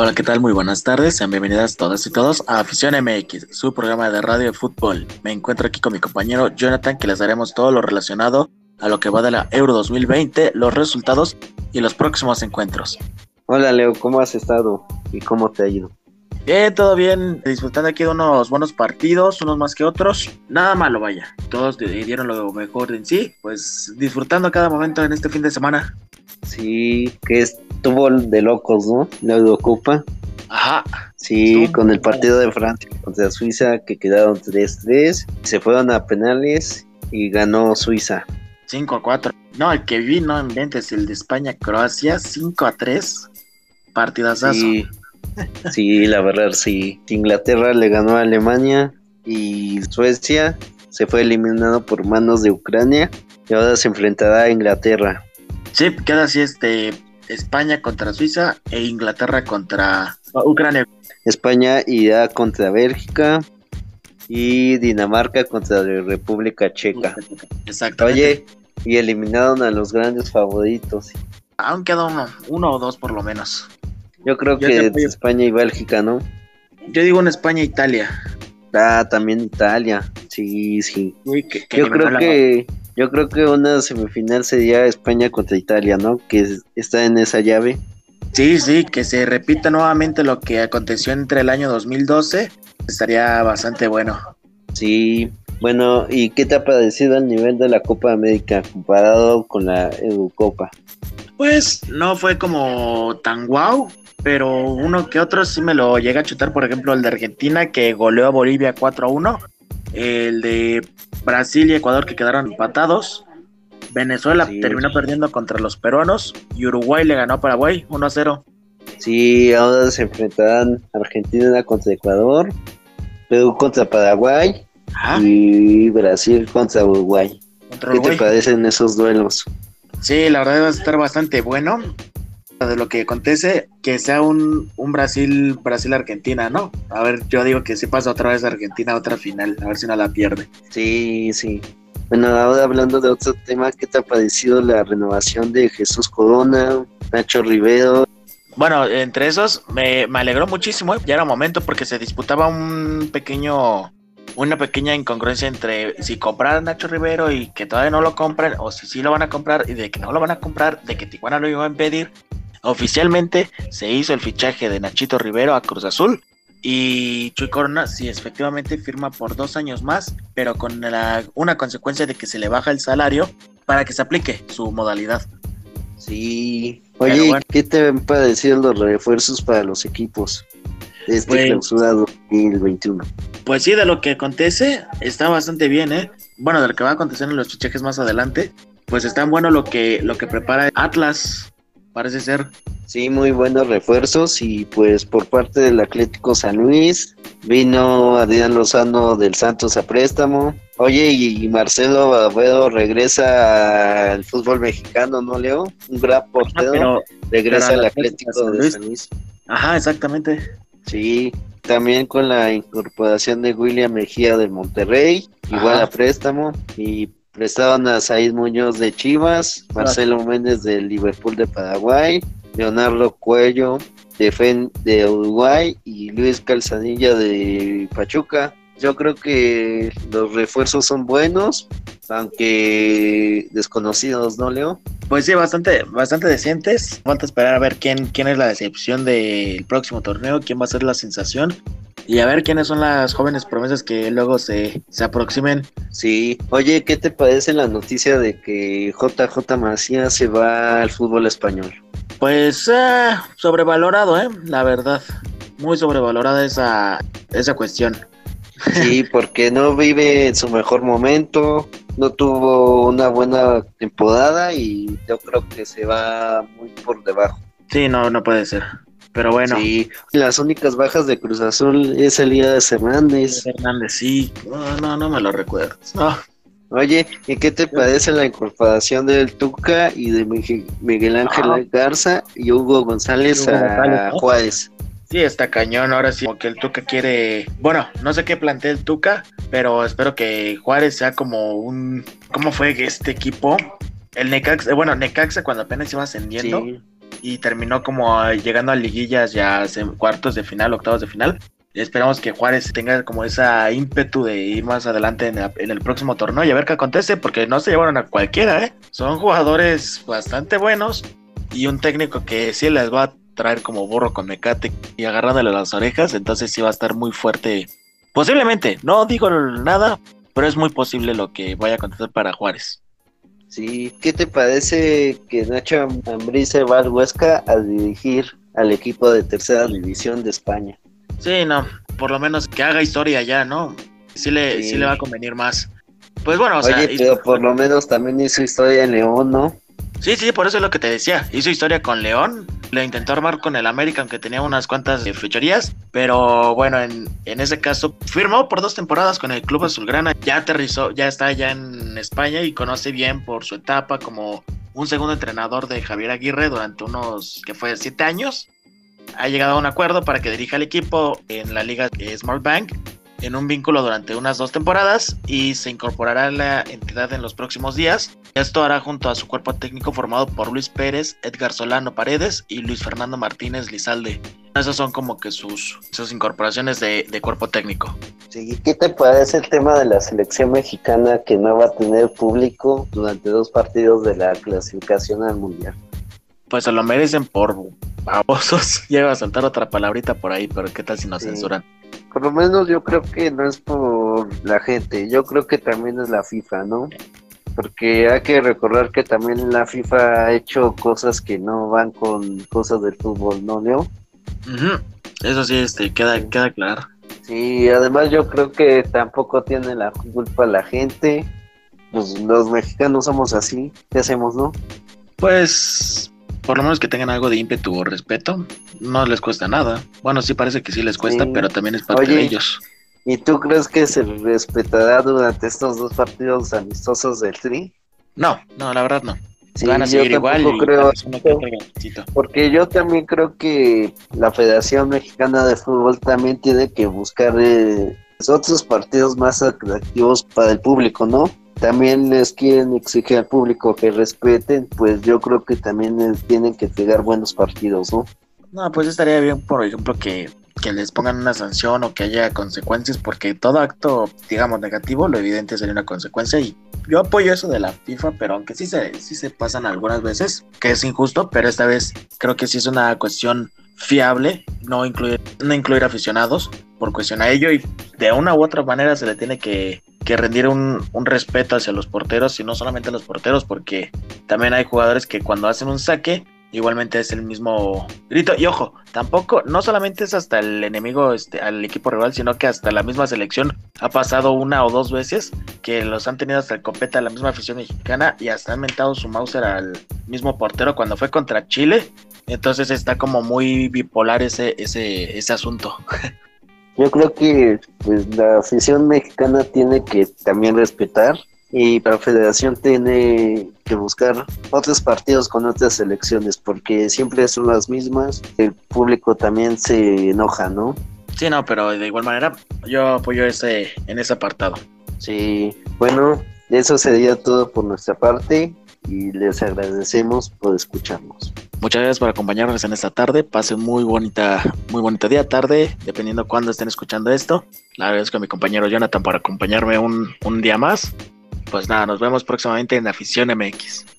Hola, ¿qué tal? Muy buenas tardes. Sean bienvenidas todas y todos a Afición MX, su programa de radio de fútbol. Me encuentro aquí con mi compañero Jonathan, que les daremos todo lo relacionado a lo que va de la Euro 2020, los resultados y los próximos encuentros. Hola, Leo, ¿cómo has estado y cómo te ha ido? Bien, todo bien, disfrutando aquí de unos buenos partidos, unos más que otros. Nada malo, vaya. Todos dieron lo mejor en sí, pues disfrutando cada momento en este fin de semana. Sí, que estuvo de locos, ¿no? La Eurocopa. Ajá. Sí, con el partido de Francia contra Suiza que quedaron 3-3. Se fueron a penales y ganó Suiza. 5 a 4. No, el que vi, no inventes, el de España-Croacia, 5 a 3. Partidazazo. Sí, sí, la verdad, sí. Inglaterra le ganó a Alemania y Suecia se fue eliminado por manos de Ucrania y ahora se enfrentará a Inglaterra. Sí, queda así este España contra Suiza e Inglaterra contra Ucrania. España irá contra Bélgica y Dinamarca contra la República Checa. Exacto. Oye, y eliminaron a los grandes favoritos. Aún queda uno, uno o dos por lo menos. Yo creo Yo que. España y Bélgica, ¿no? Yo digo en España e Italia. Ah, también Italia. Sí, sí. Uy, que- que Yo creo que yo creo que una semifinal sería España contra Italia, ¿no? Que es- está en esa llave. Sí, sí, que se repita nuevamente lo que aconteció entre el año 2012. Estaría bastante bueno. Sí. Bueno, ¿y qué te ha parecido el nivel de la Copa América comparado con la Eurocopa? Pues no fue como tan guau, pero uno que otro sí me lo llega a chutar. Por ejemplo, el de Argentina que goleó a Bolivia 4 a 1. El de Brasil y Ecuador que quedaron empatados. Venezuela Sí. terminó perdiendo contra los peruanos. Y Uruguay le ganó a Paraguay 1 a 0. Sí, ahora se enfrentarán Argentina contra Ecuador, Perú contra Paraguay Ajá, y Brasil contra Uruguay. contra ¿Qué te parecen esos duelos? Sí, la verdad va a estar bastante bueno. De lo que acontece, que sea un, un Brasil, Brasil-Argentina, ¿no? A ver, yo digo que si pasa otra vez Argentina a otra final, a ver si no la pierde. Sí, sí. Bueno, ahora hablando de otro tema, ¿qué te ha parecido la renovación de Jesús Corona, Nacho Rivero? Bueno, entre esos me, me alegró muchísimo, ya era momento porque se disputaba un pequeño, una pequeña incongruencia entre si comprar a Nacho Rivero y que todavía no lo compran, o si sí lo van a comprar y de que no lo van a comprar, de que Tijuana lo iba a impedir. Oficialmente se hizo el fichaje de Nachito Rivero a Cruz Azul y Chuy Corona sí efectivamente firma por dos años más, pero con la- una consecuencia de que se le baja el salario para que se aplique su modalidad. Sí. Oye, bueno. ¿qué te han parecido los refuerzos para los equipos de este Pues- clausura 2021? Pues sí, de lo que acontece, está bastante bien, ¿eh? Bueno, de lo que va a acontecer en los fichajes más adelante, pues está bueno lo que, lo que prepara Atlas, parece ser. Sí, muy buenos refuerzos y pues por parte del Atlético San Luis vino Adrián Lozano del Santos a préstamo. Oye, y Marcelo Agüero regresa al fútbol mexicano, ¿no, Leo? Un gran portero. Pero, regresa pero al Atlético San de. San Luis. ajá, exactamente. Sí, también con la incorporación de William Mejía del Monterrey, igual Ajá. a préstamo, y prestaban a Said Muñoz de Chivas, Marcelo Méndez del Liverpool de Paraguay, Leonardo Cuello de FEN de Uruguay y Luis Calzadilla de Pachuca. Yo creo que los refuerzos son buenos, aunque desconocidos, ¿no, Leo? Pues sí, bastante, bastante decentes. Falta esperar a ver quién, quién es la decepción del próximo torneo, quién va a ser la sensación. Y a ver quiénes son las jóvenes promesas que luego se, se aproximen. Sí. Oye, ¿qué te parece la noticia de que JJ Macías se va al fútbol español? Pues eh, sobrevalorado, ¿eh? La verdad. Muy sobrevalorada esa, esa cuestión. Sí, porque no vive en su mejor momento, no tuvo una buena temporada y yo creo que se va muy por debajo. Sí, no, no puede ser. Pero bueno, Sí, las únicas bajas de Cruz Azul es Elías Hernández. Hernández, sí. No, no, no me lo recuerdas. No. Oye, ¿y qué te parece la incorporación del Tuca y de Miguel- Ángel Ah. Garza y Hugo González Hugo a. Juárez? Sí, está cañón. Ahora sí, como que el Tuca quiere. Bueno, no sé qué plantea el Tuca, pero espero que Juárez sea como un. ¿Cómo fue este equipo? El Necaxa, bueno, Necaxa cuando apenas iba ascendiendo. Sí. Y terminó como llegando a liguillas ya cuartos de final, octavos de final. Esperamos que Juárez tenga como esa ímpetu de ir más adelante en, el próximo torneo y a ver qué acontece, porque no se llevaron a cualquiera, ¿eh? Son jugadores bastante buenos y un técnico que sí les va a traer como burro con mecate y agarrándole las orejas, entonces sí va a estar muy fuerte. Posiblemente, no digo nada, pero es muy posible lo que vaya a acontecer para Juárez. Sí, ¿qué te parece que Nacho Ambriz se va al Huesca a dirigir al equipo de tercera división de España? Sí, no, por lo menos que haga historia ya, ¿no? Sí le, sí. le va a convenir más. Pues bueno, o Oye, pero por lo menos también hizo historia en León, ¿no? Sí, sí, por eso es lo que te decía. Hizo historia con León, le intentó armar con el América, aunque tenía unas cuantas fechorías, pero bueno, en, en, ese caso firmó por dos temporadas con el Club Azulgrana, ya aterrizó, ya está ya en España y conoce bien por su etapa como un segundo entrenador de Javier Aguirre durante unos, que fue siete años. Ha llegado a un acuerdo para que dirija el equipo en la liga Smart Bank en un vínculo durante unas dos temporadas y se incorporará a la entidad en los próximos días. Esto hará junto a su cuerpo técnico formado por Luis Pérez, Edgar Solano Paredes y Luis Fernando Martínez Lizalde. Esas son como que sus, sus incorporaciones de, de cuerpo técnico. Sí, ¿qué te parece el tema de la selección mexicana que no va a tener público durante dos partidos de la clasificación al Mundial? Pues se lo merecen por babosos. Llega a saltar otra palabrita por ahí, pero ¿qué tal si nos Sí. censuran? Por lo menos yo creo que no es por la gente, yo creo que también es la FIFA, ¿no? Porque hay que recordar que también la FIFA ha hecho cosas que no van con cosas del fútbol, ¿no, Leo? Eso sí, este, queda, queda claro. Sí, además yo creo que tampoco tiene la culpa la gente. Pues los mexicanos somos así, ¿qué hacemos, no? Pues, por lo menos que tengan algo de ímpetu o respeto, no les cuesta nada. Bueno, sí parece que sí les cuesta, Sí. pero también es parte Oye. de ellos. ¿Y tú crees que se respetará durante estos dos partidos amistosos del Tri? No, no, la verdad no. Sí, Van a yo seguir igual y creo. Porque yo también creo que la Federación Mexicana de Fútbol también tiene que buscar eh, otros partidos más atractivos para el público, ¿no? También les quieren exigir al público que respeten, pues yo creo que también eh, tienen que pegar buenos partidos, ¿no? No, pues estaría bien, por ejemplo, que, que les pongan una sanción o que haya consecuencias, porque todo acto, digamos, negativo, lo evidente sería una consecuencia. Y yo apoyo eso de la FIFA, pero aunque sí se, sí se pasan algunas veces, que es injusto, pero esta vez creo que sí es una cuestión fiable, no incluir, no incluir aficionados por cuestión a ello y de una u otra manera se le tiene que, que rendir un, un respeto hacia los porteros y no solamente a los porteros porque también hay jugadores que cuando hacen un saque igualmente es el mismo grito. Y ojo, tampoco, no solamente es hasta el enemigo, este, al equipo rival, sino que hasta la misma selección ha pasado una o dos veces que los han tenido hasta el copeta la misma afición mexicana y hasta han mentado su Mauser al mismo portero cuando fue contra Chile. Entonces está como muy bipolar ese, ese, ese asunto. Yo creo que pues la afición mexicana tiene que también respetar y la federación tiene que buscar otros partidos con otras selecciones porque siempre son las mismas. El público también se enoja, ¿no? Sí, no, pero de igual manera yo apoyo ese, en ese apartado. Sí, bueno, eso sería todo por nuestra parte y les agradecemos por escucharnos. Muchas gracias por acompañarnos en esta tarde. Pasen muy bonita, muy bonita día, tarde, dependiendo cuándo estén escuchando esto. Le agradezco a mi compañero Jonathan por acompañarme un, un día más. Pues nada, nos vemos próximamente en Afición MX.